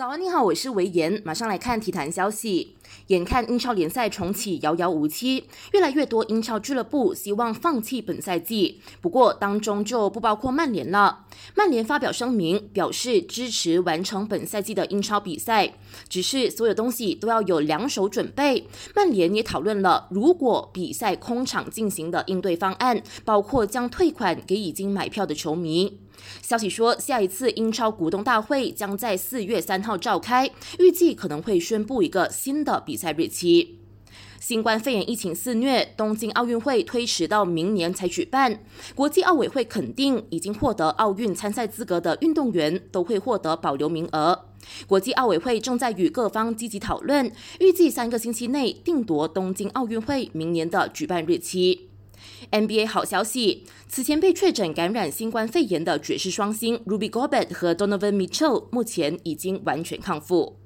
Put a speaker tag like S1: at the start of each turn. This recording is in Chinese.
S1: 早安，你好，我是维言，马上来看体坛消息。眼看英超联赛重启遥遥无期，越来越多英超俱乐部希望放弃本赛季，不过当中就不包括曼联了。曼联发表声明，表示支持完成本赛季的英超比赛，只是所有东西都要有两手准备。曼联也讨论了如果比赛空场进行的应对方案，包括将退款给已经买票的球迷。消息说，下一次英超股东大会将在四月三号召开，预计可能会宣布一个新的比赛日期。新冠肺炎疫情肆虐，东京奥运会推迟到明年才举办。国际奥委会肯定，已经获得奥运参赛资格的运动员都会获得保留名额。国际奥委会正在与各方积极讨论，预计三个星期内定夺东京奥运会明年的举办日期。NBA 好消息，此前被确诊感染新冠肺炎的爵士双星 Ruby Gobert 和 Donovan Mitchell 目前已经完全康复。